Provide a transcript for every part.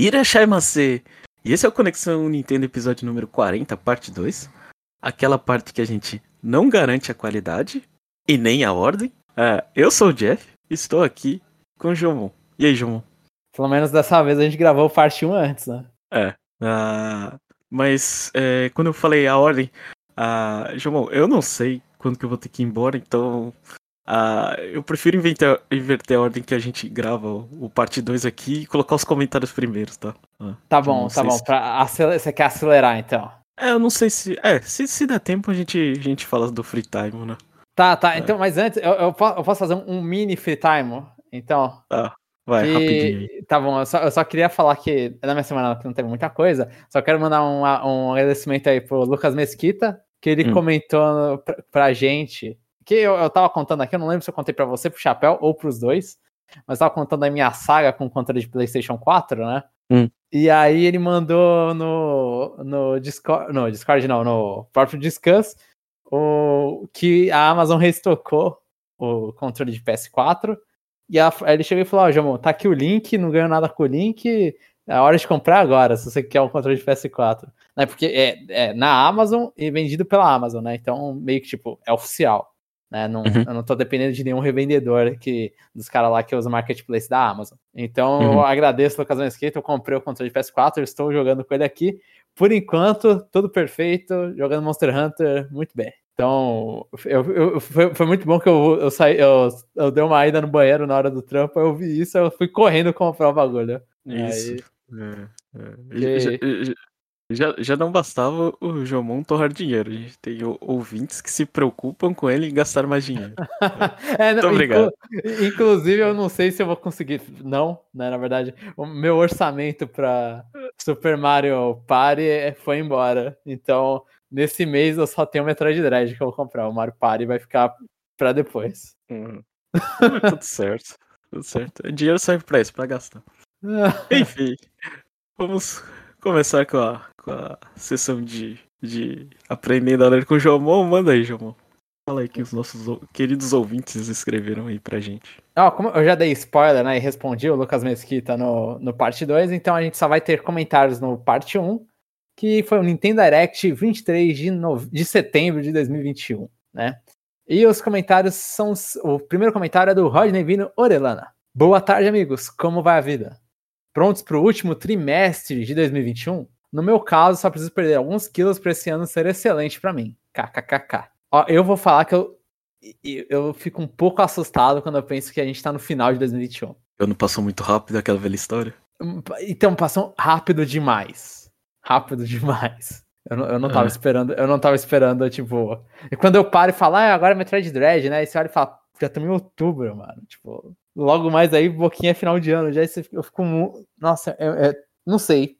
Irashaimase! E esse é o Conexão Nintendo episódio número 40, parte 2. Aquela parte que a gente não garante a qualidade e nem a ordem. É, eu sou o Jeff, estou aqui com o Jomon. E aí, Jomon? Pelo menos dessa vez a gente gravou parte 1 antes, né? É. Uh, mas é, quando eu falei a ordem, uh, Jomon, eu não sei quando que eu vou ter que ir embora, então Uh, eu prefiro inventar, inverter a ordem que a gente grava o, o parte 2 aqui e colocar os comentários primeiros, tá? Uh, tá bom, tá bom. Se... Pra você quer acelerar então? É, eu não sei se. É, se, se der tempo a gente, a gente fala do free time, né? Tá, tá. É. Então, mas antes, eu, eu, posso fazer um mini free time? Então. Tá. Vai, que... rapidinho. Tá bom, eu só, eu só, queria falar que na minha semana que não teve muita coisa, só quero mandar um, um agradecimento aí pro Lucas Mesquita, que ele hum. comentou pra, pra gente que eu, eu tava contando aqui, eu não lembro se eu contei para você, pro Chapéu ou pros dois, mas tava contando a minha saga com controle de PlayStation 4, né? Hum. E aí ele mandou no, no Discord, no Discord não, no próprio Discuss, o, que a Amazon restocou o controle de PS4. E a, aí ele chegou e falou: Ó, oh, Jamon, tá aqui o link, não ganho nada com o link, é hora de comprar agora, se você quer um controle de PS4. Né? Porque é, é na Amazon e vendido pela Amazon, né? Então, meio que tipo, é oficial. Né? Não, uhum. Eu não tô dependendo de nenhum revendedor que, dos caras lá que usa o marketplace da Amazon. Então uhum. eu agradeço o Lucas Mesquita, eu comprei o controle de PS4, eu estou jogando com ele aqui. Por enquanto, tudo perfeito, jogando Monster Hunter muito bem. Então, eu, eu, foi, foi, muito bom que eu, eu saí, eu, eu dei uma ida no banheiro na hora do trampo, eu vi isso, eu fui correndo comprar o bagulho. Isso. Aí, é, é. Que... Já, já não bastava o Jomon torrar dinheiro. A gente tem ouvintes que se preocupam com ele em gastar mais dinheiro. é, não, Muito obrigado. Inclu inclusive, eu não sei se eu vou conseguir. Não, né? Na verdade, o meu orçamento para Super Mario Party foi embora. Então, nesse mês eu só tenho o Metroid Dread que eu vou comprar. O Mario Party vai ficar para depois. Uhum. tudo certo. Tudo certo. O dinheiro serve para isso, para gastar. Enfim, vamos começar com a, com a sessão de, de aprendendo a ler com o Jomon. Manda aí, Jomon. Fala aí que os nossos queridos ouvintes escreveram aí pra gente. Ó, como eu já dei spoiler, né, e respondi o Lucas Mesquita no, no parte 2, então a gente só vai ter comentários no parte 1, que foi o Nintendo Direct 23 de, de setembro de 2021, né? E os comentários são. O primeiro comentário é do Rodney Vino Orelana. Boa tarde, amigos. Como vai a vida? prontos para o último trimestre de 2021? No meu caso, só preciso perder alguns quilos para esse ano ser excelente para mim. KKKK. Ó, eu vou falar que eu, eu fico um pouco assustado quando eu penso que a gente tá no final de 2021. Eu não passou muito rápido aquela velha história? Então, passou rápido demais. Rápido demais. Eu não, eu não tava é. esperando, eu não tava esperando, tipo. E quando eu paro e falo, ah, agora é Metroid Dread, né? E você olha e fala, já estamos em outubro, mano. Tipo, logo mais aí, boquinha é final de ano. Já eu fico. Nossa, é, é, não sei.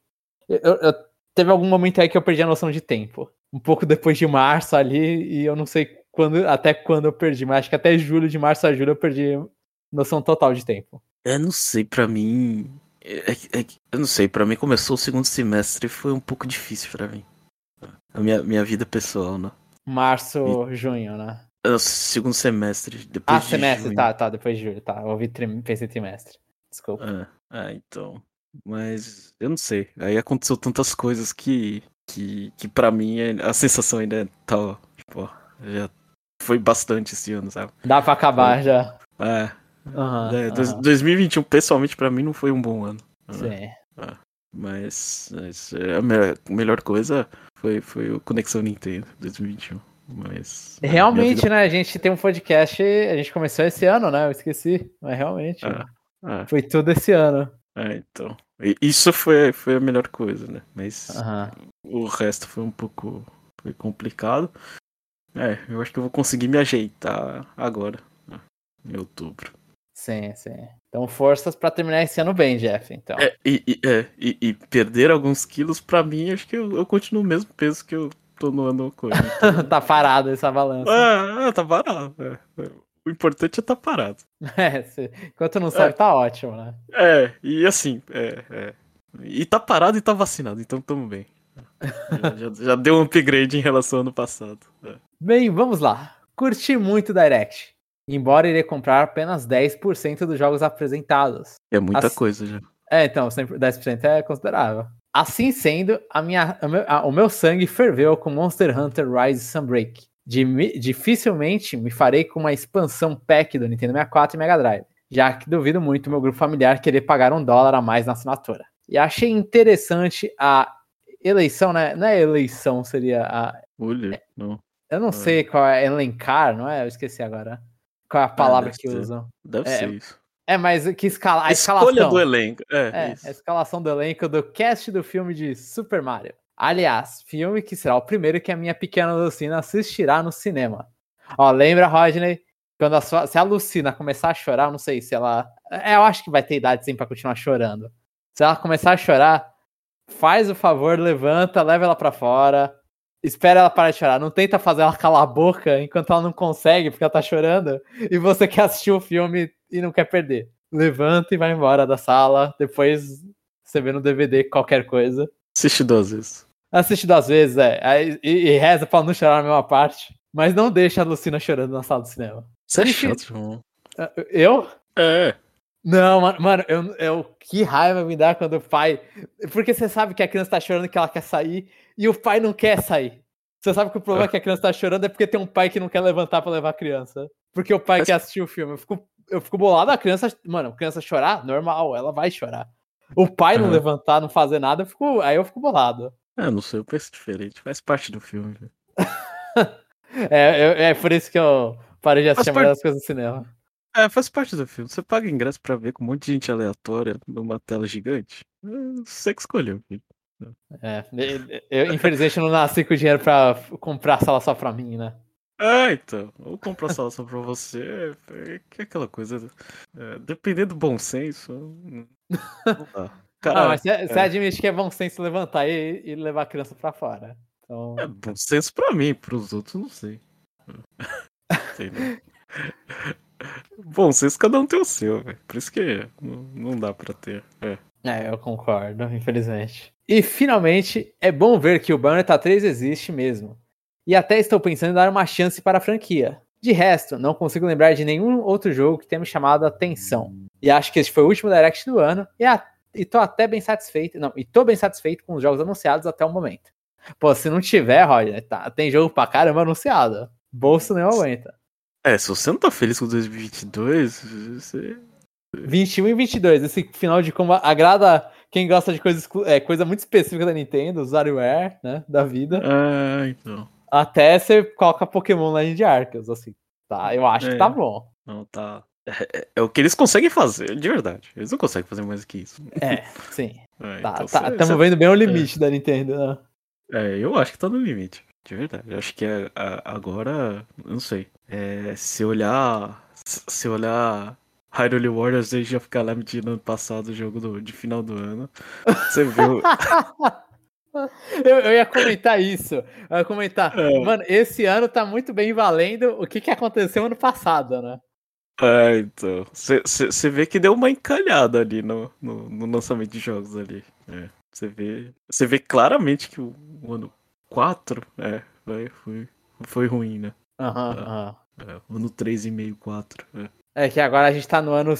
Eu, eu, teve algum momento aí que eu perdi a noção de tempo. Um pouco depois de março ali, e eu não sei quando, até quando eu perdi, mas acho que até julho, de março a julho, eu perdi noção total de tempo. Eu não sei, para mim. É, é, eu não sei, para mim começou o segundo semestre e foi um pouco difícil para mim. A minha, minha vida pessoal, né? Março, e... junho, né? É segundo semestre. Depois ah, de semestre, junho. tá, tá, depois de julho, tá. Eu ouvi tri... pensei trimestre. Desculpa. É, então. Mas eu não sei. Aí aconteceu tantas coisas que. que, que pra mim a sensação ainda tá. Tipo, já foi bastante esse ano, sabe? Dá pra acabar foi, já. É. Uhum, é uhum. 2021, pessoalmente, pra mim, não foi um bom ano. Sim. É. Mas, mas a melhor, a melhor coisa foi, foi o Conexão Nintendo 2021. Mas. Realmente, vida... né? A gente tem um podcast, a gente começou esse ano, né? Eu esqueci. Mas realmente. É, é. Foi tudo esse ano. É, então. Isso foi, foi a melhor coisa, né? Mas o resto foi um pouco foi complicado. É, eu acho que eu vou conseguir me ajeitar agora, né? em outubro. Sim, sim. Então, forças para terminar esse ano bem, Jeff. Então. É, e, e, é, e, e perder alguns quilos, para mim, acho que eu, eu continuo o mesmo peso que eu tô no ano coisa. Então... tá parado essa balança. É, é tá parado. É. O importante é tá parado. É, se... enquanto não sabe, é. tá ótimo, né? É, e assim, é, é. E tá parado e tá vacinado, então tamo bem. já, já, já, deu um upgrade em relação ao ano passado. É. Bem, vamos lá. Curti muito Direct. Embora irei comprar apenas 10% dos jogos apresentados. É muita assim, coisa já. É, então, 10% é considerável. Assim sendo, a minha, a meu, a, o meu sangue ferveu com Monster Hunter Rise Sunbreak. Dificilmente me farei com uma expansão pack do Nintendo 64 e Mega Drive, já que duvido muito meu grupo familiar querer pagar um dólar a mais na assinatura. E achei interessante a eleição, né? Não é eleição, seria a. Olha, não. Eu não é. sei qual é elencar, não é? Eu esqueci agora. Qual é a ah, palavra que ser. usam? Deve é, ser isso. É, mas que escala, a, a escalação. Escolha do elenco. É, é a escalação do elenco do cast do filme de Super Mario. Aliás, filme que será o primeiro que a minha pequena Lucina assistirá no cinema. Ó, lembra, Rodney? Quando a sua, se a Lucina começar a chorar, não sei se ela. É, eu acho que vai ter idade sim pra continuar chorando. Se ela começar a chorar, faz o favor, levanta, leva ela pra fora, espera ela parar de chorar. Não tenta fazer ela calar a boca enquanto ela não consegue, porque ela tá chorando. E você quer assistir o filme e não quer perder. Levanta e vai embora da sala. Depois você vê no DVD qualquer coisa. Assiste duas vezes. Assiste duas vezes, é. Aí, e, e, reza pra não chorar na mesma parte. Mas não deixa a Lucina chorando na sala do cinema. Você é chato, irmão. Eu? É. Não, mano, mano eu, eu, que raiva me dá quando o pai. Porque você sabe que a criança tá chorando que ela quer sair e o pai não quer sair. Você sabe que o problema é que a criança tá chorando é porque tem um pai que não quer levantar para levar a criança. Porque o pai Mas... quer assistir o filme. Eu fico, eu fico bolado, a criança. Mano, a criança chorar, normal, ela vai chorar. O pai não levantar, não fazer nada, eu fico, aí eu fico bolado. É, não sei, eu penso diferente. Faz parte do filme. é, é, é, por isso que eu parei de assistir a maioria das coisas no cinema. É, faz parte do filme. Você paga ingresso pra ver com um monte de gente aleatória numa tela gigante. Você que escolheu, filho. É, eu infelizmente não nasci com dinheiro pra comprar sala só pra mim, né? Ah, então. Ou comprar sala só pra você. É, é aquela coisa. É, dependendo do bom senso. Não dá. Cara, não, mas você, é. admite que é bom senso levantar e, e levar a criança pra fora. Então... É bom senso pra mim, pros outros não sei. sei não. Bom senso cada um tem o seu, velho. Por isso que não, não dá pra ter. É. é, eu concordo, infelizmente. E finalmente, é bom ver que o Bayonetta 3 existe mesmo. E até estou pensando em dar uma chance para a franquia. De resto, não consigo lembrar de nenhum outro jogo que tenha me chamado a atenção. E acho que este foi o último Direct do ano. E, a, e tô até bem satisfeito. Não, e tô bem satisfeito com os jogos anunciados até o momento. Pô, se não tiver, Roger, tá, tem jogo pra caramba anunciado. Bolso nem aguenta. É, se você não tá feliz com 2022, você. 21 e 22, esse final de como agrada quem gosta de coisa, é, coisa muito específica da Nintendo, usuarieware, né, da vida. Ah, então. Até você coloca Pokémon Legend Arceus, assim, tá? Eu acho é. que tá bom. Não, tá. É, é, é, o que eles conseguem fazer, de verdade. Eles não conseguem fazer mais que isso. É, sim. É, tá, então tá, estamos vendo bem o limite da Nintendo, né? É, eu acho que tá no limite. De verdade. Eu acho que é, agora, não sei. É, se olhar. Se olhar Hyrule Warriors Age of Calamity no ano passado, o jogo do, de final do ano. Você viu. eu, eu, ia comentar isso. Eu ia comentar. É. Mano, esse ano tá muito bem valendo o que, que aconteceu ano passado, né? É, então. Você vê que deu uma encalhada ali no, no, no lançamento de jogos ali. Você é, vê, você vê claramente que o, o ano 4, é, foi, foi, foi ruim, né? Aham, uhum, aham. É, ano 3,5, 4. É. é que agora a gente tá no ano.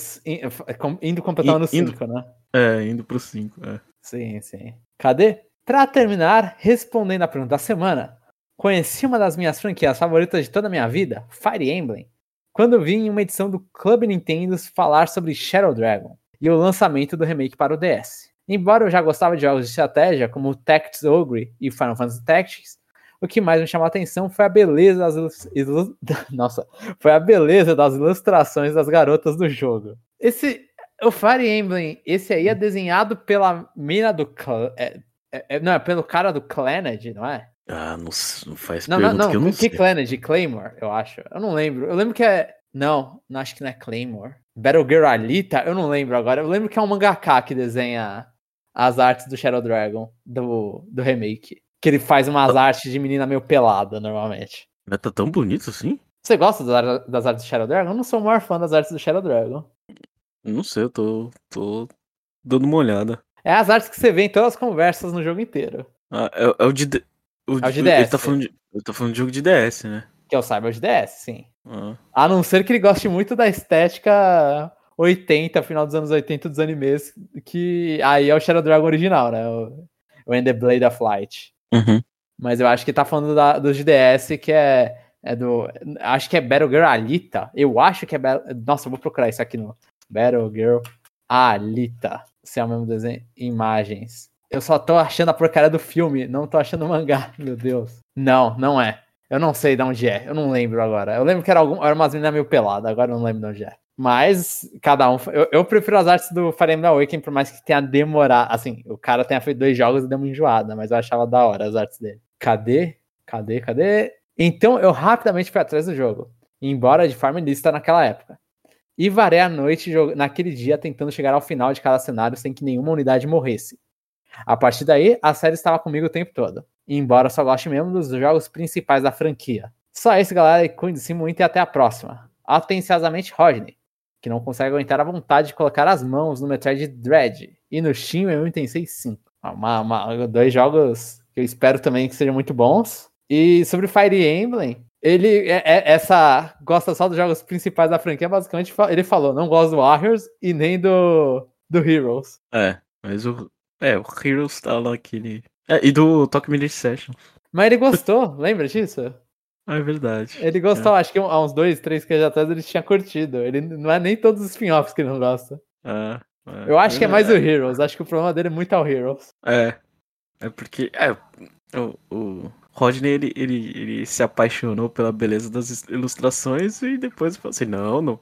Indo completar o ano 5, né? É, indo pro 5, é. Sim, sim. Cadê? Pra terminar, respondendo a pergunta da semana, conheci uma das minhas franquias favoritas de toda a minha vida, Fire Emblem, quando vi em uma edição do Club Nintendo falar sobre Shadow Dragon e o lançamento do remake para o DS. Embora eu já gostava de jogos de estratégia, como Tactics Ogre e Final Fantasy Tactics, o que mais me chamou a atenção foi a beleza das ilust... Nossa, foi a beleza das ilustrações das garotas do jogo. Esse o Fire Emblem, esse aí é desenhado pela mina do é, é, é, não, é pelo cara do Clannad, não é? Ah, não, não faz não, pergunta não, não, que eu não que sei. Clannad? Claymore, eu acho. Eu não lembro. Eu lembro que é... Não, não acho que não é Claymore. Battle Girl Alita? Eu não lembro agora. Eu lembro que é um mangaka que desenha as artes do Shadow Dragon, do, do remake. Que ele faz umas ah. artes de menina meio pelada, normalmente. Mas tá tão bonito assim? Você gosta das, das artes do Shadow Dragon? Eu não sou o maior fã das artes do Shadow Dragon. Não sei, eu tô, tô dando uma olhada. É as artes que você vê em todas as conversas no jogo inteiro. Ah, é, é o de. O, é o de DS. Ele tá, falando de, ele tá falando de jogo de DS, né? Que é o Cyber de DS, sim. Ah. A não ser que ele goste muito da estética 80, final dos anos 80 dos animes, que aí é o Shadow Dragon original, né? O, o And the Blade of Light. Uhum. Mas eu acho que tá falando da, do GDS, que é, é do. Acho que é Battle Girl Alita. Eu acho que é. Nossa, eu vou procurar isso aqui no. Battle Girl Alita. Se é o mesmo desenho. Imagens. Eu só tô achando a porcaria do filme, não tô achando o mangá, meu Deus. Não, não é. Eu não sei de onde é, eu não lembro agora. Eu lembro que era, algum, era umas meninas meio peladas, agora eu não lembro de onde é. Mas, cada um. Eu, eu prefiro as artes do Fire Emblem Awakening, por mais que tenha demorado. Assim, o cara tenha feito dois jogos e deu uma enjoada, mas eu achava da hora as artes dele. Cadê? Cadê? Cadê? Então eu rapidamente fui atrás do jogo, embora de forma ilícita naquela época. E varei a noite naquele dia tentando chegar ao final de cada cenário sem que nenhuma unidade morresse. A partir daí, a série estava comigo o tempo todo, embora só goste mesmo dos jogos principais da franquia. Só isso, galera, e cuide-se muito e até a próxima. Atenciosamente, Rodney, que não consegue aguentar a vontade de colocar as mãos no Metroid Dread e no Steam eu Tensei 5. Uma, uma, dois jogos que eu espero também que sejam muito bons. E sobre Fire Emblem, ele é, é, essa gosta só dos jogos principais da franquia, basicamente ele falou, não gosta do Warriors e nem do, do Heroes. É, mas o, é, o Heroes tá lá aquele. É, e do Talk Minute Session. Mas ele gostou, lembra disso? Ah, é verdade. Ele gostou, é. acho que há uns dois, três que atrás ele tinha curtido. Ele não é nem todos os spin-offs que ele não gosta. É, é. Eu acho que é mais o Heroes, acho que o problema dele é muito ao Heroes. É. É porque. É, o, o Rodney ele, ele, ele se apaixonou pela beleza das ilustrações e depois falou assim: não, não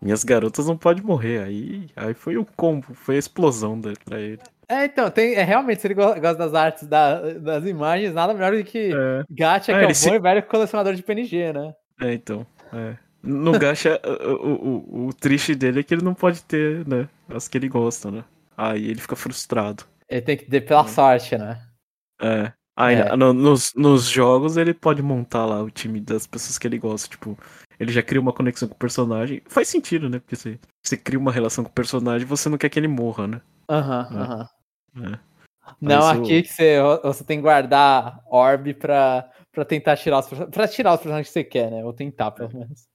minhas garotas não podem morrer. Aí, aí foi o combo, foi a explosão dele pra ele. É, então, tem, é, realmente, se ele gosta das artes da, das imagens, nada melhor do que é. Gacha, é, que é um se... bom velho colecionador de PNG, né? É, então. É. No Gacha, o, o, o, triste dele é que ele não pode ter, né? As que ele gosta, né? Aí ele fica frustrado. Ele tem que ter pela é. sorte, né? É. Aí é. no, nos, nos jogos ele pode montar lá o time das pessoas que ele gosta. Tipo, ele já cria uma conexão com o personagem. Faz sentido, né? Porque você, você cria uma relação com o personagem você não quer que ele morra, né? Aham, uhum, aham. Uhum. É. Não, aqui que você, você tem que guardar orb pra, pra tentar tirar os pra tirar os personagens que você quer, né? Ou tentar, pelo menos.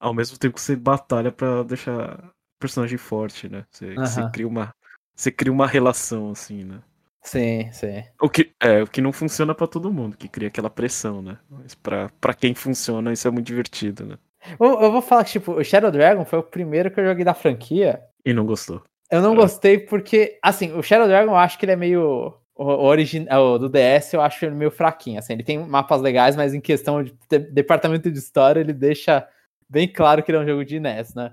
Ao mesmo tempo que você batalha pra deixar o personagem forte, né? Você, uhum. você cria uma. Você cria uma relação, assim, né? Sim, sim. O que, é, o que não funciona para todo mundo, que cria aquela pressão, né? Mas pra, pra quem funciona, isso é muito divertido, né? Eu, eu vou falar que, tipo, o Shadow Dragon foi o primeiro que eu joguei da franquia. E não gostou. Eu não é. gostei porque, assim, o Shadow Dragon eu acho que ele é meio. O, original do DS eu acho ele meio fraquinho. Assim, ele tem mapas legais, mas em questão de, de departamento de história, ele deixa bem claro que ele é um jogo de NES, né?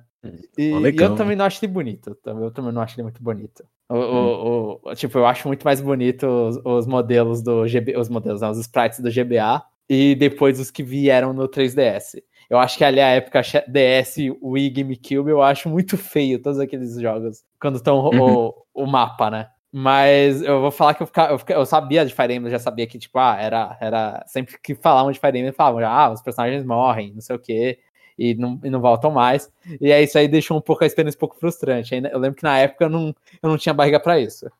E, oh, e eu também não acho ele bonito. Eu também não acho ele muito bonito. O, hum. o, o, tipo, eu acho muito mais bonito os, os modelos do GB, os modelos, não, os sprites do GBA e depois os que vieram no 3DS. Eu acho que ali a época DS, Wii, GameCube, eu acho muito feio todos aqueles jogos quando estão uhum. o, o mapa, né? Mas eu vou falar que eu, fica, eu, eu, sabia de Fire Emblem, já sabia que, tipo, ah, era, era. Sempre que falavam de Fire Emblem, falavam, ah, os personagens morrem, não sei o quê e não, e não voltam mais. E aí isso aí deixou um pouco a experiência um pouco frustrante. Eu lembro que na época eu não, eu não tinha barriga para isso.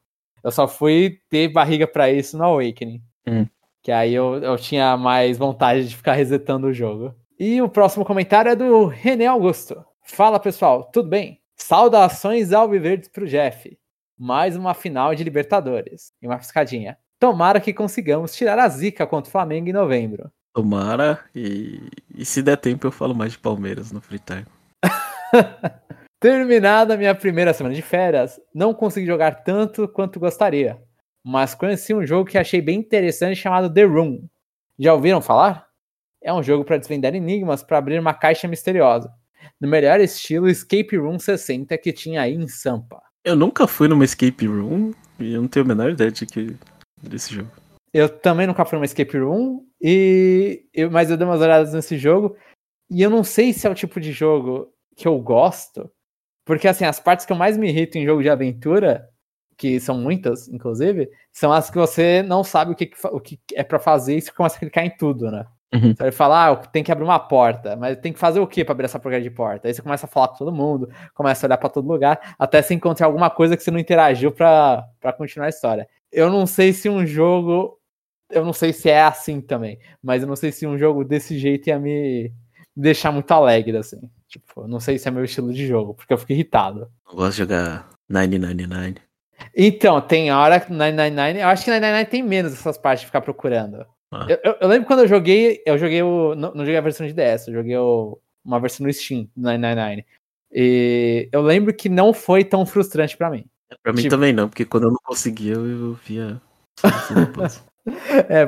Eu só fui ter barriga para isso no Awakening. Hum. Que aí eu, eu tinha mais vontade de ficar resetando o jogo. E o próximo comentário é do René Augusto. Fala pessoal, tudo bem? Saudações ao Viverdes pro Jeff. Mais uma final de Libertadores. E uma piscadinha. Tomara que consigamos tirar a zica contra o Flamengo em novembro. Tomara, e, e se der tempo eu falo mais de Palmeiras no free time. Terminada a minha primeira semana de férias, não consegui jogar tanto quanto gostaria, mas conheci um jogo que achei bem interessante chamado The Room. Já ouviram falar? É um jogo para desvendar enigmas para abrir uma caixa misteriosa, no melhor estilo Escape Room 60 que tinha aí em Sampa. Eu nunca fui numa Escape Room e eu não tenho a menor ideia de que desse jogo. Eu também nunca fui numa escape room, e eu, mas eu dei umas olhadas nesse jogo, e eu não sei se é o tipo de jogo que eu gosto, porque assim, as partes que eu mais me irrito em jogo de aventura, que são muitas, inclusive, são as que você não sabe o que, o que é para fazer e você começa a clicar em tudo, né? Uhum. Você vai falar, ah, tem que abrir uma porta, mas tem que fazer o que para abrir essa porcaria de porta? Aí você começa a falar com todo mundo, começa a olhar para todo lugar, até você encontrar alguma coisa que você não interagiu para continuar a história. Eu não sei se um jogo eu não sei se é assim também, mas eu não sei se um jogo desse jeito ia me, me deixar muito alegre, assim. Tipo, não sei se é meu estilo de jogo, porque eu fico irritado. Eu gosto de jogar 999. Então, tem hora que 999. Eu acho que 999 tem menos essas partes de ficar procurando. Ah. Eu, eu- eu lembro quando eu joguei, eu joguei o. Não, não joguei a versão de DS, eu joguei o- uma versão no Steam, do 999. E eu lembro que não foi tão frustrante pra mim. Pra mim Tipo- também não, porque quando eu não conseguia, eu, eu via. puzzle. É,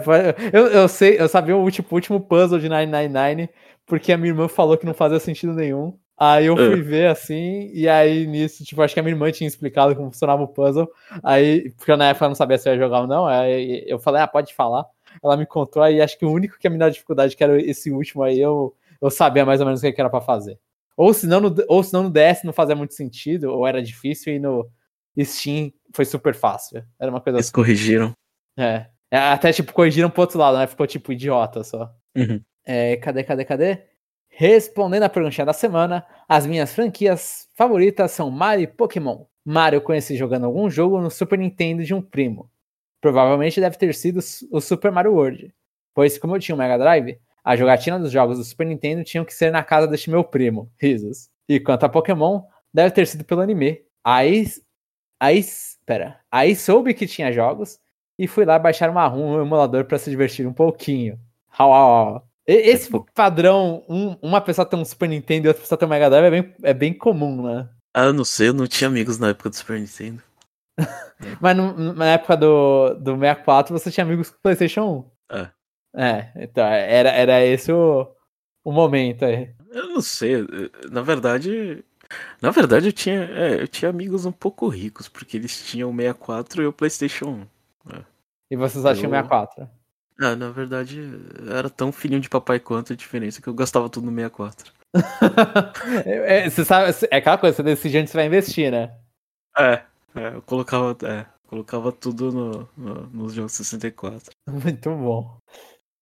eu, eu sei, eu sabia o último, último puzzle de 999, porque a minha irmã falou que não fazia sentido nenhum. Aí eu fui É. ver assim, e aí nisso, tipo, acho que a minha irmã tinha explicado como funcionava o puzzle. Aí, porque eu, na época eu não sabia se eu ia jogar ou não, aí eu falei, ah, pode falar. Ela me contou, aí acho que o único que ia me dar dificuldade, que era esse último aí, eu, eu sabia mais ou menos o que era pra fazer. Ou senão, no, ou senão no DS não fazia muito sentido, ou era difícil, e no Steam foi super fácil. Era uma coisa Eles corrigiram. é. É, Até, tipo, corrigiram pro outro lado, né? Ficou, tipo, idiota só. Uhum. É, cadê, cadê, cadê? Respondendo a perguntinha da semana, as minhas franquias favoritas são Mario e Pokémon. Mario eu conheci jogando algum jogo no Super Nintendo de um primo. Provavelmente deve ter sido o Super Mario World. Pois, como eu tinha um Mega Drive, a jogatina dos jogos do Super Nintendo tinham que ser na casa deste meu primo. Risos. E quanto a Pokémon, deve ter sido pelo anime. Aí. Aí. Pera. Aí soube que tinha jogos e fui lá baixar uma ROM, um emulador para se divertir um pouquinho. Au, au, au. Esse pô. padrão, um- uma pessoa tem um Super Nintendo e outra pessoa tem um Mega Drive, é bem, é bem comum, né? Ah, eu não sei, eu não tinha amigos na época do Super Nintendo. Mas no- na época do, do 64 você tinha amigos com PlayStation 1. É. É, então era, era esse o, o momento aí. Eu não sei, na verdade. Na verdade, eu tinha, é, eu tinha amigos um pouco ricos, porque eles tinham o 64 e o PlayStation 1. E você só tinha o Eu- 64. Ah, na verdade, era tão filhinho de papai quanto a diferença que eu gastava tudo no 64. É, é, você sabe, é aquela coisa, você decide onde você vai investir, né? É, é eu colocava, é, colocava tudo no, no, nos jogos 64. Muito bom.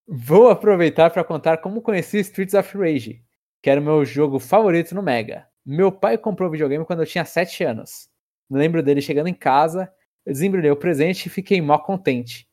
Vou aproveitar para contar como conheci Streets of Rage, que era o meu jogo favorito no Mega. Meu pai comprou o videogame quando eu tinha 7 anos. Lembro dele chegando em casa, eu desembrulhei o presente e fiquei mó contente.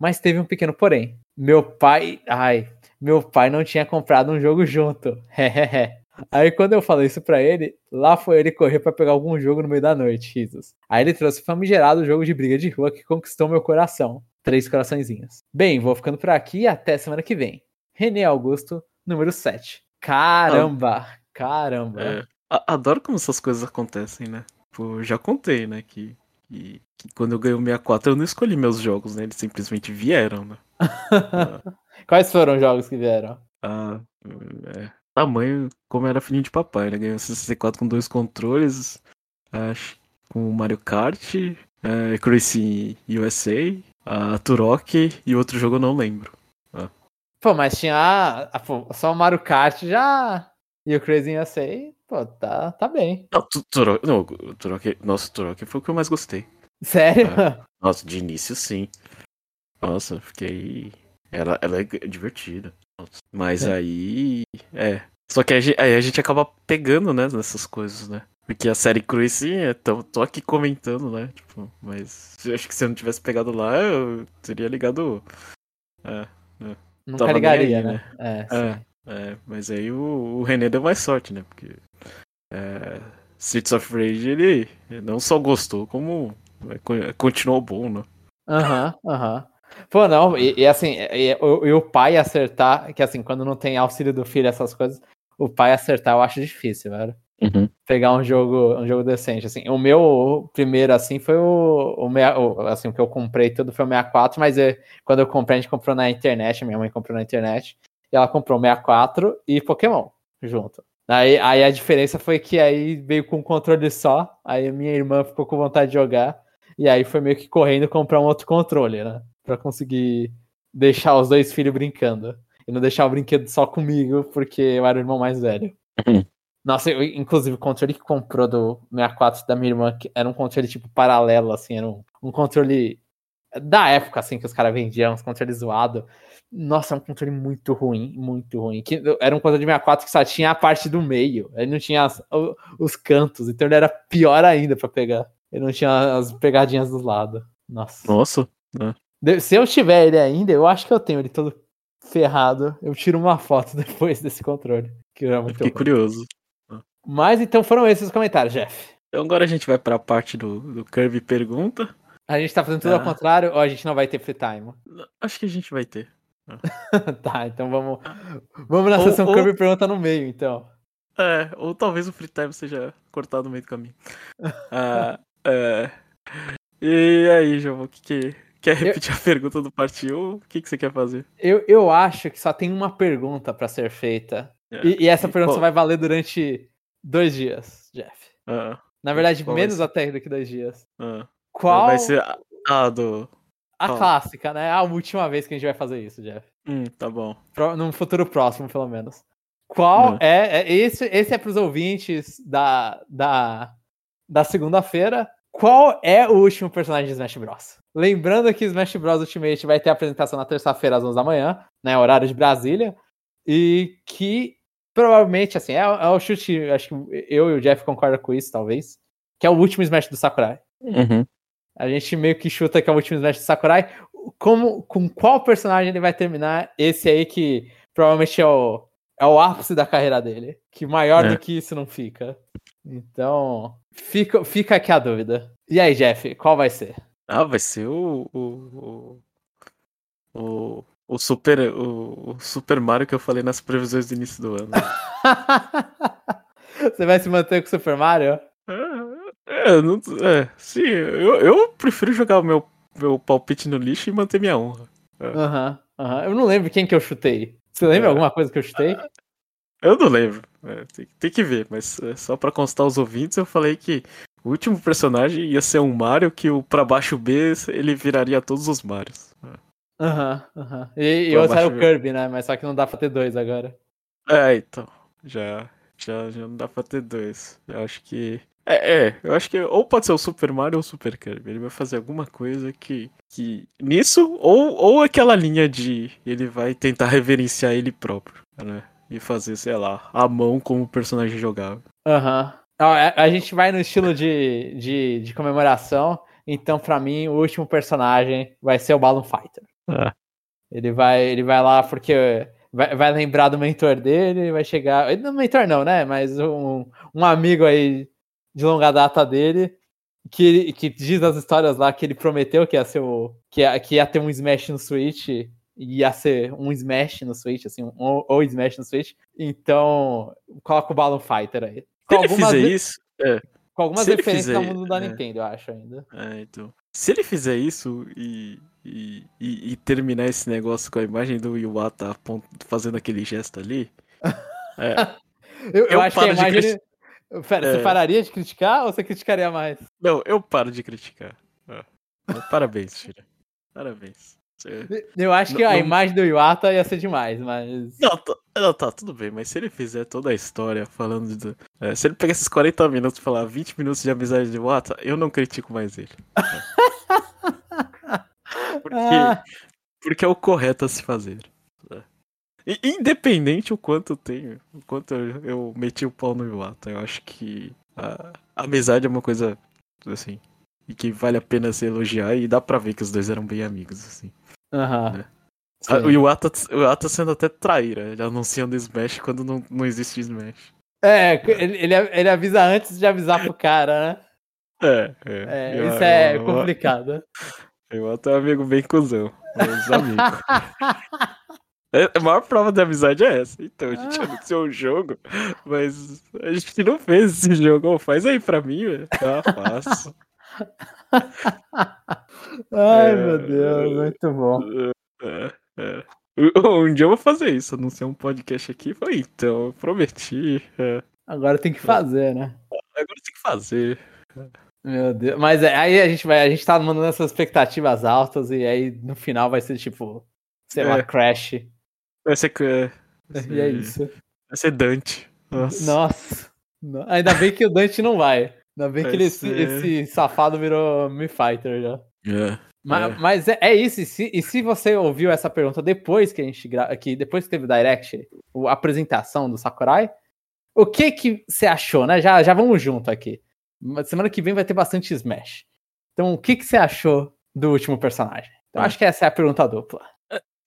Mas teve um pequeno porém. Meu pai. Ai, meu pai não tinha comprado um jogo junto. Hehehe. Aí quando eu falei isso pra ele, lá foi ele correr pra pegar algum jogo no meio da noite, risos. Aí ele trouxe o famigerado jogo de briga de rua que conquistou meu coração. Três coraçõezinhos. Bem, vou ficando por aqui e até semana que vem. René Augusto, número 7. Caramba! Caramba! É, adoro como essas coisas acontecem, né? Pô, eu já contei, né, que, que, que quando eu ganhei o 64 eu não escolhi meus jogos, né? Eles simplesmente vieram, né? Quais foram os jogos que vieram? Ah, é, tamanho, como era filhinho de papai, né? Ganhei o 64 com dois controles, acho, com o Mario Kart, é, Crazy USA, a Turok e outro jogo eu não lembro. Pô, mas tinha a- a- pô, só o Mario Kart já. E o Crazy USA, pô, tá, tá bem. Não, Tu- Turok, não, Turok, nossa, o Turok foi o que eu mais gostei. Sério? Nossa, de início sim. Nossa, fiquei. Ela, ela é divertida. Mas É. aí. É. Só que aí a gente acaba pegando, né, nessas coisas, né? Porque a série Cruz, sim, é, tô, tô aqui comentando, né? Tipo, mas eu acho que se eu não tivesse pegado lá, eu teria ligado. É, Nunca tava nem ligaria, aí, né? É, É. sim. é, mas aí o, o René deu mais sorte, né? Porque. É, Streets of Rage, ele não só gostou, como é, co- continuou bom, né? Aham, aham. Pô, não, e, e assim, e, o, e o pai acertar, que assim, quando não tem auxílio do filho, essas coisas, o pai acertar eu acho difícil, velho. Pegar um jogo, um jogo decente, assim. O meu primeiro, assim, foi o, o, meia- o- assim, o que eu comprei tudo foi o 64, mas é, quando eu comprei, a gente comprou na internet, minha mãe comprou na internet, e ela comprou o 64 e Pokémon junto. Aí, aí a diferença foi que aí veio com um controle só, aí a minha irmã ficou com vontade de jogar, e aí foi meio que correndo comprar um outro controle, né? Pra conseguir deixar os dois filhos brincando. E não deixar o brinquedo só comigo, porque eu era o irmão mais velho. Uhum. Nossa, eu, inclusive o controle que comprou do 64 da minha irmã que era um controle tipo paralelo, assim, era um, um controle da época, assim, que os caras vendiam, uns controles zoados. Nossa, é um controle muito ruim, muito ruim. Que, era um controle de 64 que só tinha a parte do meio, ele não tinha as- o- os cantos, então ele era pior ainda pra pegar. Ele não tinha as pegadinhas do lado. Nossa. Nossa. De- Se eu tiver ele ainda, eu acho que eu tenho ele todo ferrado. Eu tiro uma foto depois desse controle. Que é muito Fiquei ruim. curioso. Mas então foram esses os comentários, Jeff. Então agora a gente vai pra parte do, do Kirby Pergunta. A gente tá fazendo tudo ao Ah. contrário ou a gente não vai ter free time? Acho que a gente vai ter. tá, então vamos. Vamos na Ou- sessão ou- Kirby pergunta no meio, então. É, ou talvez o free time seja cortado no meio do caminho. Ah, é. E aí, João, o que, que quer repetir a pergunta do parte 1? O que, que você quer fazer? Eu, eu acho que só tem uma pergunta pra ser feita. É. E, e essa pergunta qual- só vai valer durante dois dias, Jeff. Ah, Na verdade, Qual menos até do que dois dias. ah. Qual Vai ser a, a do. a qual? clássica, né? A última vez que a gente vai fazer isso, Jeff. Hum, tá bom. Pro- num futuro próximo, pelo menos. Qual Hum. é, é- esse, esse é pros ouvintes da, da, da segunda-feira. Qual é o último personagem de Smash Bros? Lembrando que Smash Bros Ultimate vai ter apresentação na terça-feira às 11 da manhã, né, horário de Brasília, e que provavelmente, assim, é, é o chute, acho que eu e o Jeff concordam com isso, talvez, que é o último Smash do Sakurai. Uhum. A gente meio que chuta que é o último Smash do Sakurai. Como, com qual personagem ele vai terminar? Esse aí que provavelmente é o, é o ápice da carreira dele. Que maior É. do que isso não fica. Então, fica, fica aqui a dúvida. E aí, Jeff, qual vai ser? Ah, vai ser o. O, o, o, o Super, o, o Super Mario que eu falei nas previsões do início do ano. Você vai se manter com o Super Mario? É, é, não, é sim, eu, eu prefiro jogar o meu, meu palpite no lixo e manter minha honra. Aham, aham. Eu não lembro quem que eu chutei. Você lembra É. alguma coisa que eu chutei? Eu não lembro, é, tem, tem que ver, mas é, só pra constar os ouvintes, eu falei que o último personagem ia ser um Mario que o pra baixo B ele viraria todos os Marios. Aham, aham. E, e Pra outro era o Kirby, né? Mas só que não dá pra ter dois agora. É, então, já, já, já não dá pra ter dois. Eu acho que. É, é, eu acho que ou pode ser o Super Mario ou o Super Kirby. Ele vai fazer alguma coisa que. que nisso, ou, ou aquela linha de. Ele vai tentar reverenciar ele próprio, né? E fazer, sei lá, a mão como personagem jogável. Aham. Ó, A, a gente vai no estilo de, de, de comemoração. Então, pra mim, o último personagem vai ser o Balloon Fighter. Ah. Ele vai, ele vai lá porque vai, vai lembrar do mentor dele, vai chegar. Não, mentor não, né? Mas um, um amigo aí de longa data dele. Que, que diz as histórias lá que ele prometeu que ia ser o. Que ia, que ia ter um Smash no Switch. Ia ser um Smash no Switch, assim, um, ou, Smash no Switch. Então, coloca o Balloon Fighter aí. Se ele fizer isso. É, Com algumas Se referências fizer- ao mundo da é. Nintendo, eu acho ainda. é, então. Se ele fizer isso e. E, e- e terminar esse negócio com a imagem do Iwata fazendo aquele gesto ali. É, Eu, eu Eu acho que a paro de imagem. criti- Pera, É. você pararia de criticar ou você criticaria mais? não, eu paro de criticar. É. Parabéns, filha. Parabéns. Você- Eu acho que Não- a não- imagem do Iwata ia ser demais, mas. Não, tá, não, tá, tudo bem, mas se ele fizer toda a história falando de. é, se ele pegar esses 40 minutos e falar 20 minutos de amizade de Wata, eu não critico mais ele. Porque, Ah, porque é o correto a se fazer. né? E- Independente o quanto eu tenho, o quanto eu, eu meti o pau no Iwata, eu acho que a, a amizade é uma coisa assim. E que vale a pena se elogiar e dá pra ver que os dois eram bem amigos, assim. Aham. É. Ah, Sim. O Iwata sendo até traíra, ele anunciando Smash quando não, não existe Smash. É, ele, ele, avisa antes de avisar pro cara, né? É, É, Eu- isso é eu- complicado. O Iwata é um amigo bem cuzão, mas amigo. É, a maior prova de amizade é essa. Então, a gente anunciou o jogo, mas a gente não fez esse jogo. Ô, faz aí pra mim, velho. Ah, faço. Ai, É, meu Deus, muito bom. É, é. Um dia eu vou fazer isso, anunciar um podcast aqui. Falei, então, eu prometi. é. Agora tem que fazer, né? Agora tem que fazer. Meu Deus. Mas é, aí a gente vai, a gente tá mandando essas expectativas altas e aí no final vai ser tipo, sei lá, É. Crash. Vai ser. vai E é ser- isso. Vai ser Dante. Nossa. Nossa. No- Ainda bem que o Dante não vai. Ainda bem que Vai ele, esse, ser- esse safado virou Mi Fighter já. É. Mas, É. mas é, é isso. E se, e se você ouviu essa pergunta depois que a gente gra... que depois que teve o Direct, a apresentação do Sakurai, o que que você achou, né? Já, já vamos junto aqui. Semana que vem vai ter bastante Smash. Então, o que que você achou do último personagem? Então, Hum. acho que essa é a pergunta dupla.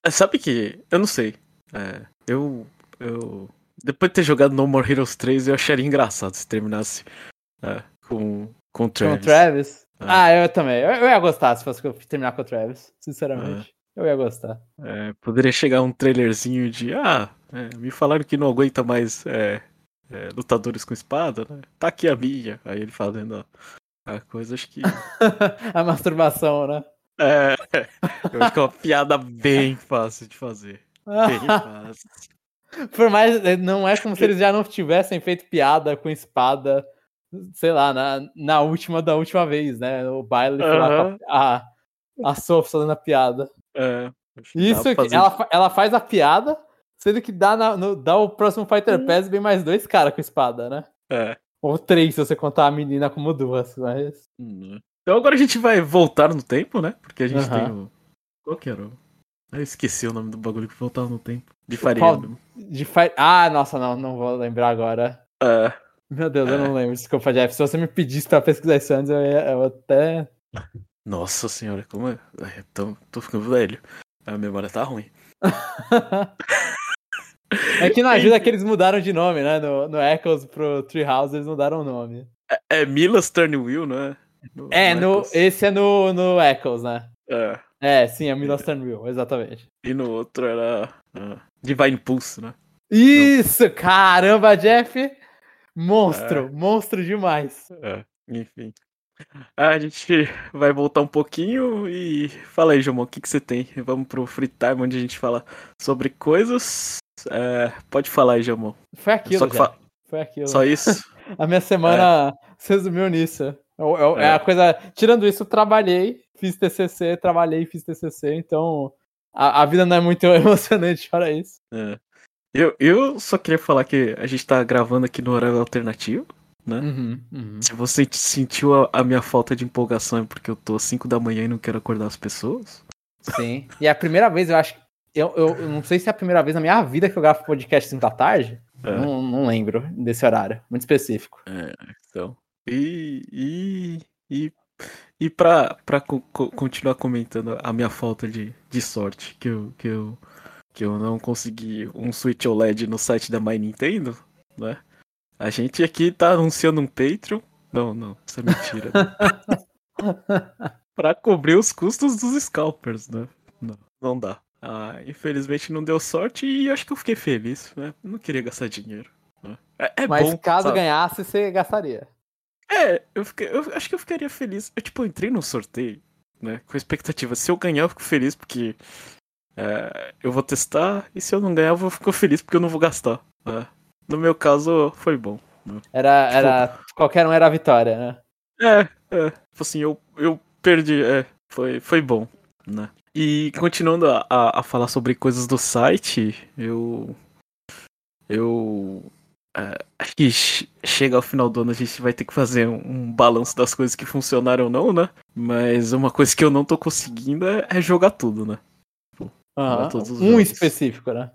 Sabe que. Eu não sei. É, eu. Eu. Depois de ter jogado No More Heroes 3, eu acharia engraçado se terminasse é, com, com o Travis. Com o Travis? É. Ah, eu também. Eu, eu, ia gostar se fosse terminar com o Travis, sinceramente. É. Eu ia gostar. É, poderia chegar um trailerzinho de. Ah, me falaram que não aguenta mais lutadores com espada, né? Tá aqui a minha. Aí ele fazendo a coisa, acho que. a masturbação, né? É, eu acho que é uma piada bem fácil de fazer. Bem fácil. Por mais. Não é como se eles já não tivessem feito piada com espada, sei lá, na, na última da última vez, né? O baile foi lá a, a Sophie fazendo a piada. É. Isso, ela, ela faz a piada, sendo que dá, na, no, dá o próximo Fighter hum. Pass bem mais dois caras com espada, né? É. Ou três, se você contar a menina como duas, mas. Hum. Então agora a gente vai voltar no tempo, né? Porque a gente tem o. Qual que era o. Eu esqueci o nome do bagulho que voltava no tempo. De farinha. Qual... De fa... Ah, nossa, não, não vou lembrar agora. É. Meu Deus, é. eu não lembro. Desculpa, Jeff. Se você me pedisse pra pesquisar isso eu, ia, eu até. Nossa senhora, como é? é tô, tô ficando velho. A memória tá ruim. é que não ajuda que eles mudaram de nome, né? No, no Echoes pro Treehouse eles mudaram o nome. É, é Milas Turnwheel, não é? No, é, no, no esse é no, no Echoes, né? É. É, sim, é Milas Turnwheel, exatamente. E no outro era uh, Divine Pulse, né? Isso! Não. Caramba, Jeff! Monstro, é. monstro demais. É, enfim. A gente vai voltar um pouquinho e fala aí, Jomon, o que, que você tem? Vamos pro free time onde a gente fala sobre coisas. É, pode falar aí, Jomon. Foi aquilo, Só fa... Foi aquilo. Só isso? a minha semana é. se resumiu nisso. É, é, a coisa. Tirando isso, trabalhei, fiz TCC, trabalhei, fiz TCC, então a, a vida não é muito emocionante para isso. É. Eu, eu só queria falar que a gente tá gravando aqui no horário alternativo, né? Uhum, uhum. Se você sentiu a, a, minha falta de empolgação é porque eu tô às 5 da manhã e não quero acordar as pessoas. Sim. E é a primeira vez, eu acho. Eu, eu, eu não sei se é a primeira vez na minha vida que eu gravo podcast 5 da tarde. É. Não, não lembro desse horário. Muito específico. É, então. E, e, e, e pra, pra co continuar comentando a minha falta de, de sorte, que eu, que, eu, que eu não consegui um Switch OLED no site da My Nintendo, né? A gente aqui tá anunciando um Patreon. Não, não, isso é mentira. Né? pra cobrir os custos dos scalpers, né? Não, não dá. Ah, infelizmente não deu sorte e acho que eu fiquei feliz, né? Não queria gastar dinheiro. Né? É, é Mas bom, caso sabe? ganhasse, você gastaria. É, eu, fiquei, eu acho que eu ficaria feliz. Eu, tipo, entrei no sorteio, né? Com expectativa. Se eu ganhar, eu fico feliz porque é, eu vou testar. E se eu não ganhar, eu vou ficar feliz porque eu não vou gastar. Né? No meu caso, foi bom. Né? Era, tipo, era. Qualquer um era a vitória, né? É, é. Tipo assim, eu, eu perdi. É, foi, foi bom, né? E continuando a, a, a falar sobre coisas do site, eu. Eu Uh, acho que chega ao final do ano a gente vai ter que fazer um, um balanço das coisas que funcionaram ou não, né? Mas uma coisa que eu não tô conseguindo é, é jogar tudo, né? Um jogos. específico, né?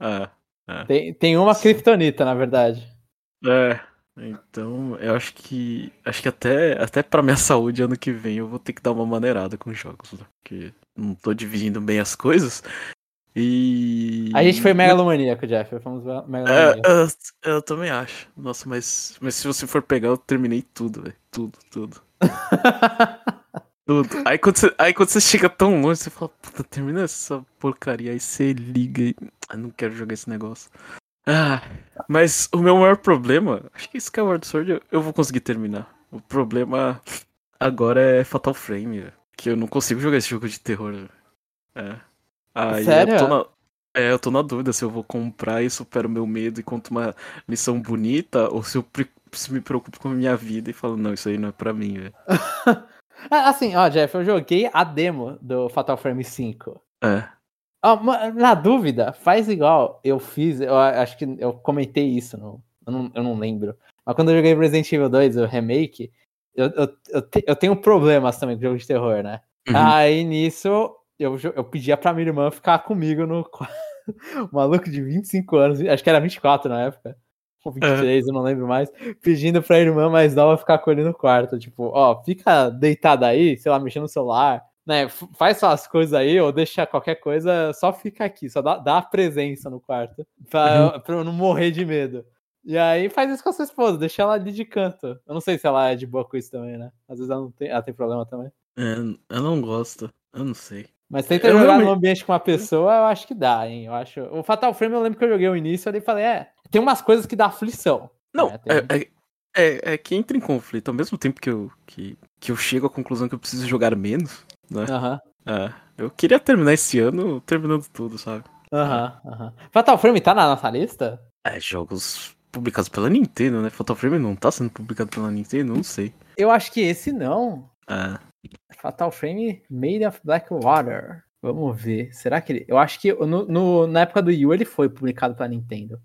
É, é. Tem, tem uma criptonita, na verdade. É. Então, eu acho que. Acho que até, até pra minha saúde ano que vem eu vou ter que dar uma maneirada com jogos, né? Porque não tô dividindo bem as coisas. E. A gente foi megalomaníaco, Jeff. Fomos megalomaníaco. É, eu, eu, também acho. Nossa, mas, mas se você for pegar, eu terminei tudo, velho. Tudo, tudo. tudo. Aí quando, você, aí quando você chega tão longe, você fala, puta, termina essa porcaria. Aí você liga e. Ah, não quero jogar esse negócio. Ah, mas o meu maior problema, acho que Skyward Sword eu, eu vou conseguir terminar. O problema agora é Fatal Frame, que eu não consigo jogar esse jogo de terror. É. Aí Sério? Eu tô na... É, eu tô na dúvida se eu vou comprar e supero meu medo e conto uma missão bonita ou se eu se me preocupo com a minha vida e falo, não, isso aí não é pra mim, velho. Ah, assim, ó, Jeff, eu joguei a demo do Fatal Frame 5. É. Ó, na dúvida, faz igual eu fiz, eu acho que eu comentei isso, no, eu, não, eu não lembro. Mas quando eu joguei Resident Evil 2, o remake, eu, eu, eu, te, eu tenho problemas também com jogo de terror, né? Uhum. Aí nisso eu, eu pedia pra minha irmã ficar comigo no. maluco de 25 anos, acho que era 24 na época. Ou 23, é. eu não lembro mais. Pedindo pra irmã mais nova ficar com ele no quarto. Tipo, ó, fica deitada aí, sei lá, mexendo no celular, né, faz suas coisas aí, ou deixa qualquer coisa, só fica aqui, só dá, dá a presença no quarto, pra, uhum. pra eu não morrer de medo. E aí faz isso com a sua esposa, deixa ela ali de canto. Eu não sei se ela é de boa com isso também, né? Às vezes ela, não tem, ela tem problema também. É, eu não gosto, eu não sei. Mas tenta eu jogar realmente... no ambiente com uma pessoa, eu acho que dá, hein? Eu acho. O Fatal Frame eu lembro que eu joguei o início e falei, é, tem umas coisas que dá aflição. Não, né? é, é, é, é, que entra em conflito. Ao mesmo tempo que eu, que, que eu chego à conclusão que eu preciso jogar menos, né? Aham. É, eu queria terminar esse ano terminando tudo, sabe? Aham, aham. Fatal Frame tá na nossa lista? É, jogos publicados pela Nintendo, né? Fatal Frame não tá sendo publicado pela Nintendo, não sei. Eu acho que esse não. É. Fatal Frame Made of Blackwater. Vamos ver. Será que ele. Eu acho que no, no, na época do Wii U ele foi publicado pela Nintendo.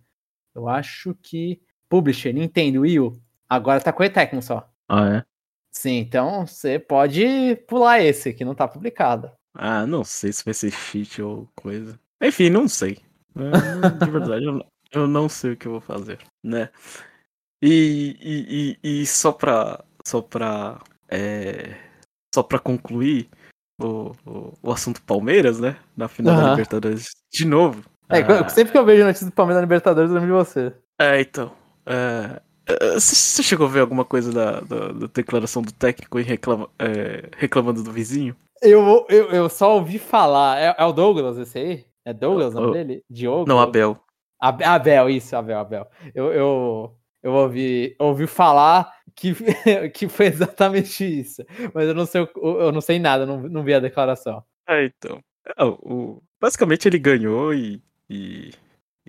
Eu acho que. Publisher, Nintendo, Wii U. Agora tá com o Tecmo só. Ah, é? Sim, então você pode pular esse que não tá publicado. Ah, não sei se vai ser cheat ou coisa. Enfim, não sei. De verdade, eu, eu não sei o que eu vou fazer, né? E, e, e, e só pra. Só pra. É, só pra concluir o, o, o, assunto Palmeiras, né? Na final uhum. da Libertadores de novo. É, ah, sempre que eu vejo notícias do Palmeiras na Libertadores, eu lembro de você. É, então. É, você chegou a ver alguma coisa da, da, da declaração do técnico reclama, é, reclamando do vizinho? Eu, eu, eu só ouvi falar. É, é, o Douglas esse aí? É Douglas o nome dele? Diogo? Não, Abel. Abel, isso, Abel, Abel. Eu, eu, eu ouvi, ouvi falar que, que foi exatamente isso. Mas eu não sei, eu não sei nada, não, não vi a declaração. É, então. É, o, basicamente ele ganhou e, e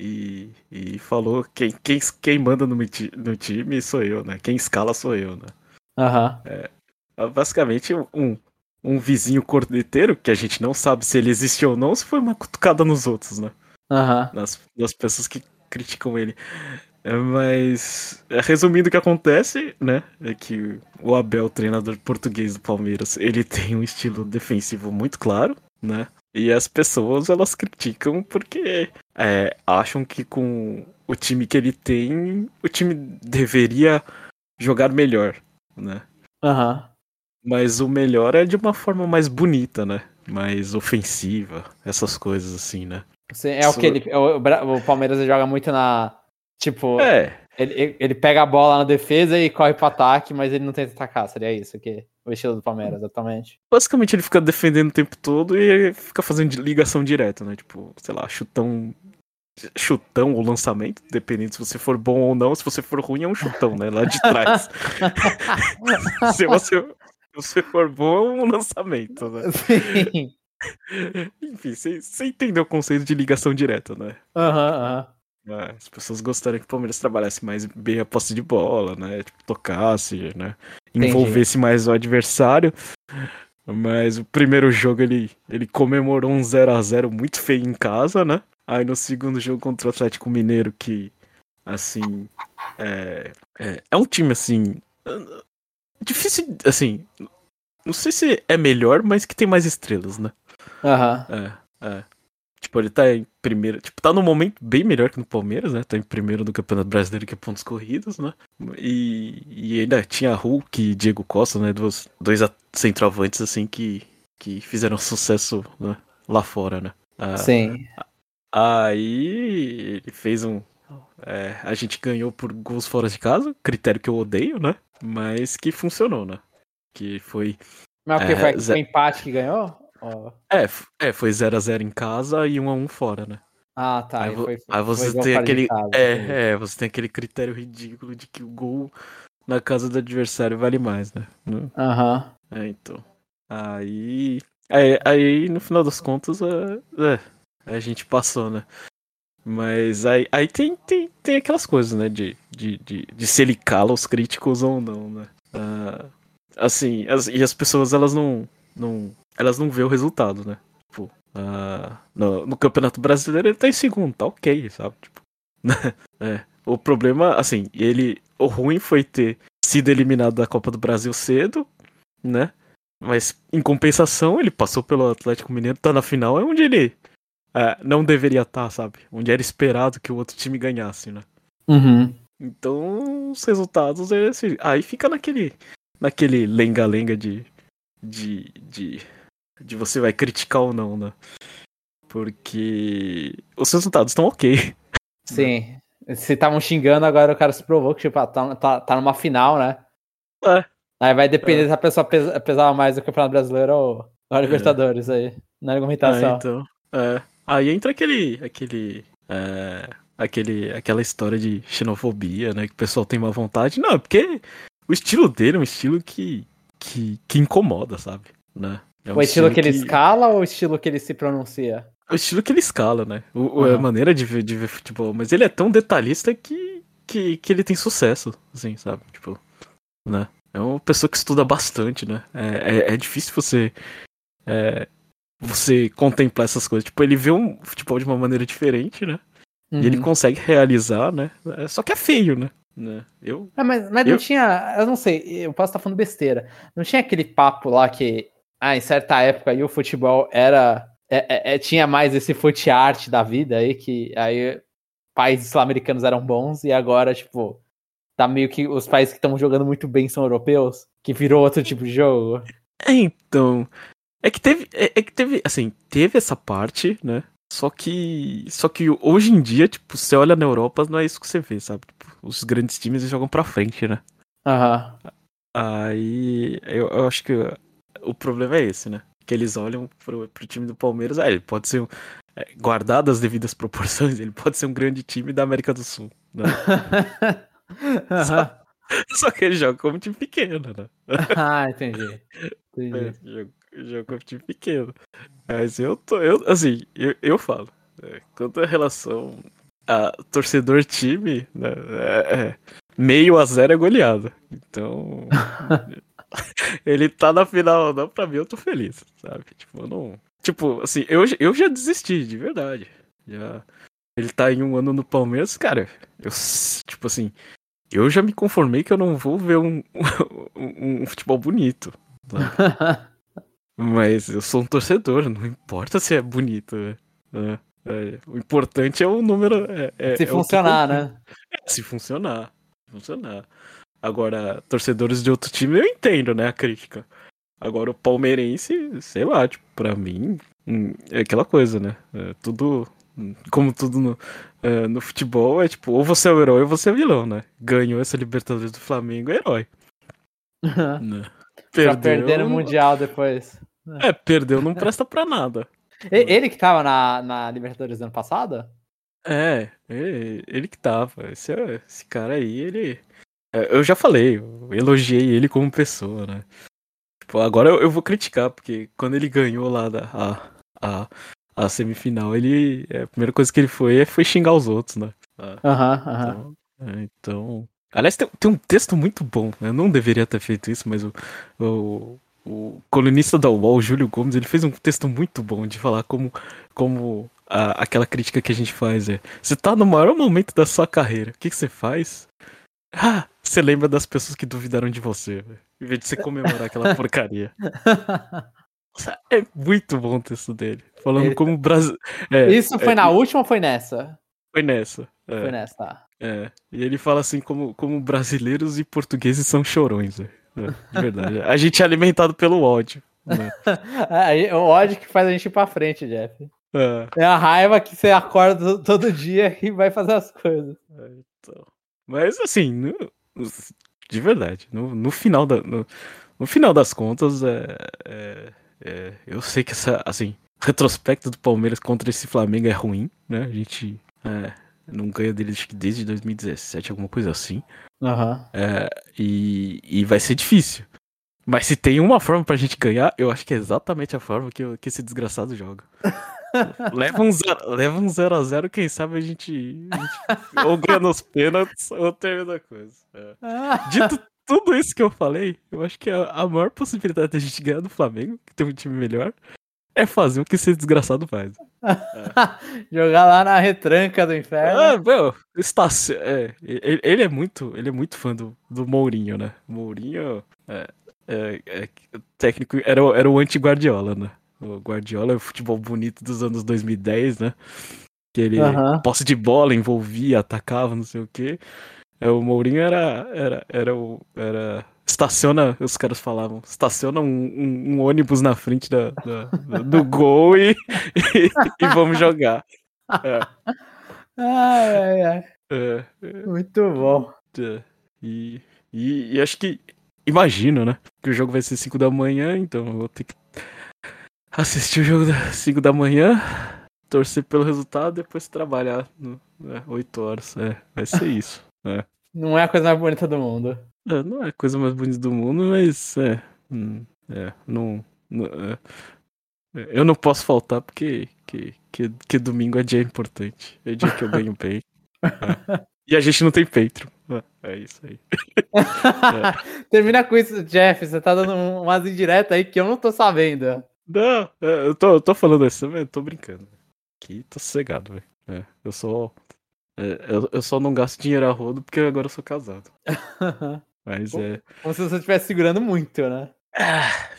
e, e falou quem, quem, quem manda no, no time sou eu, né? Quem escala sou eu, né? Uhum. É, basicamente um, um vizinho corneteiro, que a gente não sabe se ele existe ou não, se foi uma cutucada nos outros, né? Uhum. Nas, nas pessoas que criticam ele. É, mas, é, resumindo o que acontece, né? É que o Abel, treinador português do Palmeiras, ele tem um estilo defensivo muito claro, né? E as pessoas elas criticam porque é, acham que com o time que ele tem, o time deveria jogar melhor, né? Uhum. Mas o melhor é de uma forma mais bonita, né? Mais ofensiva, essas coisas assim, né? Sim, é o que ele. O, o Palmeiras joga muito na. Tipo. É. Ele, ele pega a bola na defesa e corre pro ataque, mas ele não tenta atacar, seria isso aqui? O estilo do Palmeiras, exatamente. Basicamente ele fica defendendo o tempo todo e fica fazendo ligação direta, né? Tipo, sei lá, chutão. Chutão ou lançamento, dependendo se você for bom ou não. Se você for ruim, é um chutão, né? Lá de trás. se, você, se você for bom, é um lançamento, né? Sim. Enfim, você entendeu o conceito de ligação direta, né? Aham, uhum, aham. Uhum. É, as pessoas gostariam que o Palmeiras trabalhasse mais bem a posse de bola, né? Tipo, tocasse, né? Envolvesse Entendi. mais o adversário. Mas o primeiro jogo ele, ele comemorou um 0 a 0 muito feio em casa, né? Aí no segundo jogo contra o Atlético Mineiro, que, assim, é, é, é um time, assim, difícil, assim, não sei se é melhor, mas que tem mais estrelas, né? Aham. É, é. Tipo, ele tá em primeiro. Tipo, tá num momento bem melhor que no Palmeiras, né? Tá em primeiro do Campeonato Brasileiro que é pontos corridos, né? E, e ainda tinha Hulk e Diego Costa, né? Dois, dois centroavantes, assim, que, que fizeram sucesso né? lá fora, né? Ah, Sim. Aí ele fez um. É, a gente ganhou por gols fora de casa, critério que eu odeio, né? Mas que funcionou, né? Que foi. Mas o que é, foi, o empate que ganhou? Oh. É, é, foi 0x0 em casa e 1x1 fora, né? Ah, tá. Aí, foi, aí você tem aquele. Casa, é, é, você tem aquele critério ridículo de que o gol na casa do adversário vale mais, né? Aham. Uhum. É, então. Aí. Aí, aí, no final das contas, é, é, a gente passou, né? Mas aí, aí tem, tem, tem aquelas coisas, né? De, de, de, de se ele cala os críticos ou não, né? Uh, assim, as, e as pessoas, elas não, não, elas não vê o resultado, né? Tipo, uh, no, no, Campeonato Brasileiro ele tá em segundo, tá ok, sabe? Tipo, é. O problema, assim, ele. O ruim foi ter sido eliminado da Copa do Brasil cedo, né? Mas em compensação, ele passou pelo Atlético Mineiro, tá na final, é onde ele uh, não deveria estar, tá, sabe? Onde era esperado que o outro time ganhasse, né? Uhum. Então, os resultados, assim, aí fica naquele naquele lenga-lenga de, de, de de você vai criticar ou não, né? Porque os resultados estão ok. Sim. Se estavam xingando, agora o cara se provou que, tipo, ah, tá, tá, tá numa final, né? É. Aí vai depender é. se a pessoa pesa, pesava mais do Campeonato Brasileiro ou a Libertadores é. aí, na argumentação. É, então, é. Aí entra aquele. aquele. É, aquele aquela história de xenofobia, né? Que o pessoal tem uma vontade. Não, porque o estilo dele é um estilo que, que, que incomoda, sabe? Né? É um o estilo, estilo que ele escala ou o estilo que ele se pronuncia? o estilo que ele escala, né? O, uhum. A maneira de ver, de ver futebol. Mas ele é tão detalhista que, que, que ele tem sucesso, assim, sabe? Tipo, né? É uma pessoa que estuda bastante, né? É, é, é difícil você. É, você contemplar essas coisas. Tipo, ele vê um futebol de uma maneira diferente, né? Uhum. E ele uhum. consegue realizar, né? É, só que é feio, né? Né? Eu, é, mas mas eu... não tinha. Eu não sei, eu posso estar falando besteira. Não tinha aquele papo lá que. Ah, em certa época aí o futebol era é, é, é, tinha mais esse foot art da vida aí, que aí países sul-americanos eram bons e agora, tipo, tá meio que os países que estão jogando muito bem são europeus, que virou outro tipo de jogo. É, então. É que teve. É, é, que teve. Assim, teve essa parte, né? Só que. Só que hoje em dia, tipo, você olha na Europa, não é isso que você vê, sabe? Os grandes times jogam pra frente, né? Aham. Aí. Eu, eu acho que o problema é esse, né? que eles olham pro, pro time do Palmeiras, ah, ele pode ser, é, guardado as devidas proporções, ele pode ser um grande time da América do Sul. Né? só, só, que ele joga como time pequeno, né? ah, entendi. entendi. É, joga, joga como time pequeno. Mas eu tô, eu, assim, eu, eu falo, é, quanto a relação a torcedor-time, né, é, é, meio a zero é goleada. Então, ele tá na final não, pra mim eu tô feliz, sabe? Tipo, não. Tipo, assim, eu, eu já desisti, de verdade. Já. Ele tá em um ano no Palmeiras, cara. Eu, tipo assim, eu já me conformei que eu não vou ver um, um, um futebol bonito. Mas eu sou um torcedor, não importa se é bonito. Né? É, o importante é o número. É, é, se é funcionar, né? se funcionar. Funcionar. Agora, torcedores de outro time, eu entendo, né, a crítica. Agora, o palmeirense, sei lá, tipo, pra mim, hum, é aquela coisa, né? É tudo, como tudo no, é, no futebol, é tipo, ou você é o herói ou você é o vilão, né? Ganhou essa Libertadores do Flamengo, é herói. né? Perdeu, pra perder no Mundial depois. É, perdeu não presta pra nada. Ele que tava na, na Libertadores do ano passado? É, ele, ele que tava. Esse, esse cara aí, ele é, eu já falei, eu elogiei ele como pessoa, né? Tipo, agora eu, eu, vou criticar, porque quando ele ganhou lá da, a, a, a semifinal, ele. É, a primeira coisa que ele foi foi xingar os outros, né? Ah, aham, aham. Então, é, então. Aliás, tem, tem, um texto muito bom. Né? Eu não deveria ter feito isso, mas o, o, o colunista da UOL, o Júlio Gomes, ele fez um texto muito bom de falar como, como a, aquela crítica que a gente faz é: você tá no maior momento da sua carreira, o que, que você faz? Ah, você lembra das pessoas que duvidaram de você, véio, em vez de você comemorar aquela porcaria. É muito bom o texto dele. Falando Ele... como Brasil. É, Isso foi é, na última ou foi nessa? Foi nessa. É, foi nessa, tá. É. E ele fala assim como, como brasileiros e portugueses são chorões, é, de verdade. a gente é alimentado pelo ódio. Né? é, o ódio que faz a gente ir pra frente, Jeff. É. é a raiva que você acorda todo dia e vai fazer as coisas. É, então. Mas assim, no, de verdade, no, no final da, no, no, final das contas, é, é, é, eu sei que essa, assim, retrospecto do Palmeiras contra esse Flamengo é ruim, né? A gente é, não ganha dele desde 2017, alguma coisa assim. Uhum. e, e vai ser difícil. Mas se tem uma forma pra gente ganhar, eu acho que é exatamente a forma que, que esse desgraçado joga. leva um 0 leva um zero a 0 quem sabe a gente, a gente ou ganha nos pênaltis ou termina a coisa. É. Dito tudo isso que eu falei, eu acho que a, a maior possibilidade da gente ganhar do Flamengo, que tem um time melhor, é fazer o que esse desgraçado faz. É. Jogar lá na retranca do inferno. Ah, meu, está, é, ele, ele, é muito, ele é muito fã do, do Mourinho, né? Mourinho é, é, é, técnico era, era o anti-Guardiola, né? O Guardiola, o futebol bonito dos anos 2010, né? Que ele, uhum. posse de bola, envolvia, atacava, não sei o quê. É, o Mourinho era, era, era, o, era estaciona, os caras falavam, estaciona um, um, um ônibus na frente da, da do gol e, e, e, vamos jogar. É. Ai, ai, ai. É, é. Muito bom. É. E, e, e, acho que. Imagino, né? Que o jogo vai ser 5 da manhã, então eu vou ter que assistir o jogo das 5 da manhã, torcer pelo resultado depois trabalhar no, né, 8 horas. É, vai ser isso. Não é a coisa mais bonita do mundo. É, não é a coisa mais bonita do mundo, mas é. Hum, é não. não é, eu não posso faltar porque que, que, que domingo é dia importante. É dia que eu ganho bem. É. E a gente não tem Patreon. É, é isso aí. é. Termina com isso, Jeff. Você tá dando umas indiretas aí que eu não tô sabendo. Não, é, eu tô, eu tô falando assim, eu tô brincando. Aqui tô sossegado, velho. É, eu só. É, eu, eu só não gasto dinheiro a rodo porque agora eu sou casado. Mas é. Como se você estivesse segurando muito, né? Ah,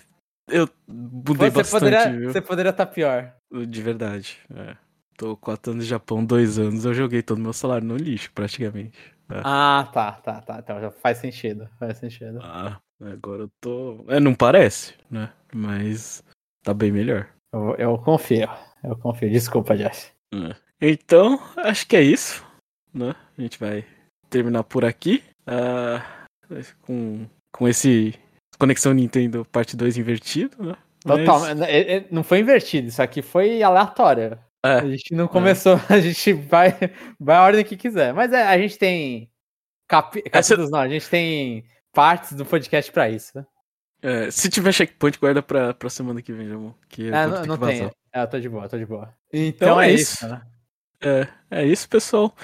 eu mudei você bastante. Poderia, viu? Você poderia estar tá pior. De verdade. É. Tô quatro anos no Japão, dois anos, eu joguei todo o meu salário no lixo, praticamente. É. Ah, tá, tá, tá. Então já faz sentido. Faz sentido. Ah, agora eu tô. É, não parece, né? Mas tá bem melhor. Eu, eu confio. Eu confio. Desculpa, Jeff. É. Então, acho que é isso. Né? A gente vai terminar por aqui. Uh, com, com esse Conexão Nintendo parte 2 invertido, né? Total, Mas... É, é, não foi invertido, isso aqui foi aleatório. É, a gente não começou, é. a gente vai, vai a ordem que quiser. Mas é, a gente tem capi, capítulos, Essa... não, a gente tem partes do podcast pra isso. Né? É, se tiver checkpoint, guarda pra, pra semana que vem, amor. Que é, não, não tem. É, eu tô de boa, tô de boa. Então, então é, é, isso. né? É, é isso, pessoal.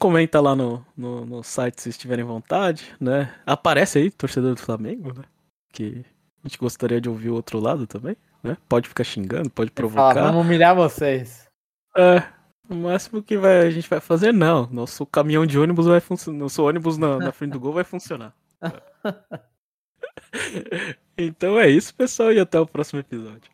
Comenta lá no, no, no site se estiverem vontade, né? Aparece aí, torcedor do Flamengo, né? Que a gente gostaria de ouvir o outro lado também, né? Pode ficar xingando, pode provocar. Fala, vamos humilhar vocês. É, o máximo que vai, a gente vai fazer, não. Nosso caminhão de ônibus vai funcionar. Nosso ônibus na, na frente do gol vai funcionar. então é isso, pessoal, e até o próximo episódio.